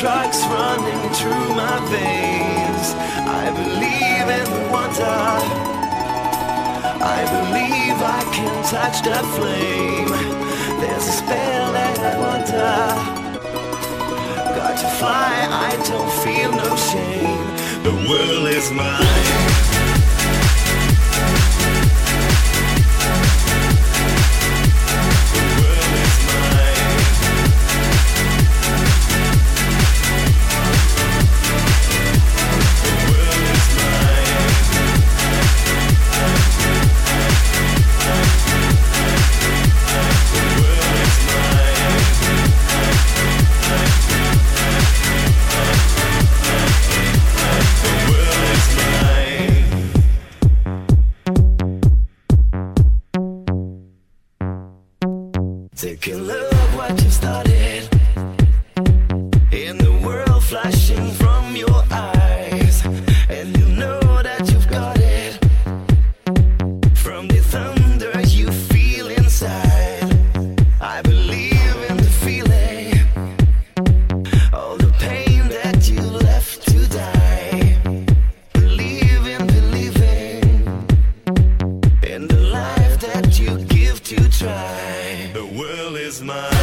drugs running through my veins. I believe in the wonder. I believe I can touch the flame. There's a spell that I wonder. Got to fly, I don't feel no shame. The world is mine. Try. The world is mine.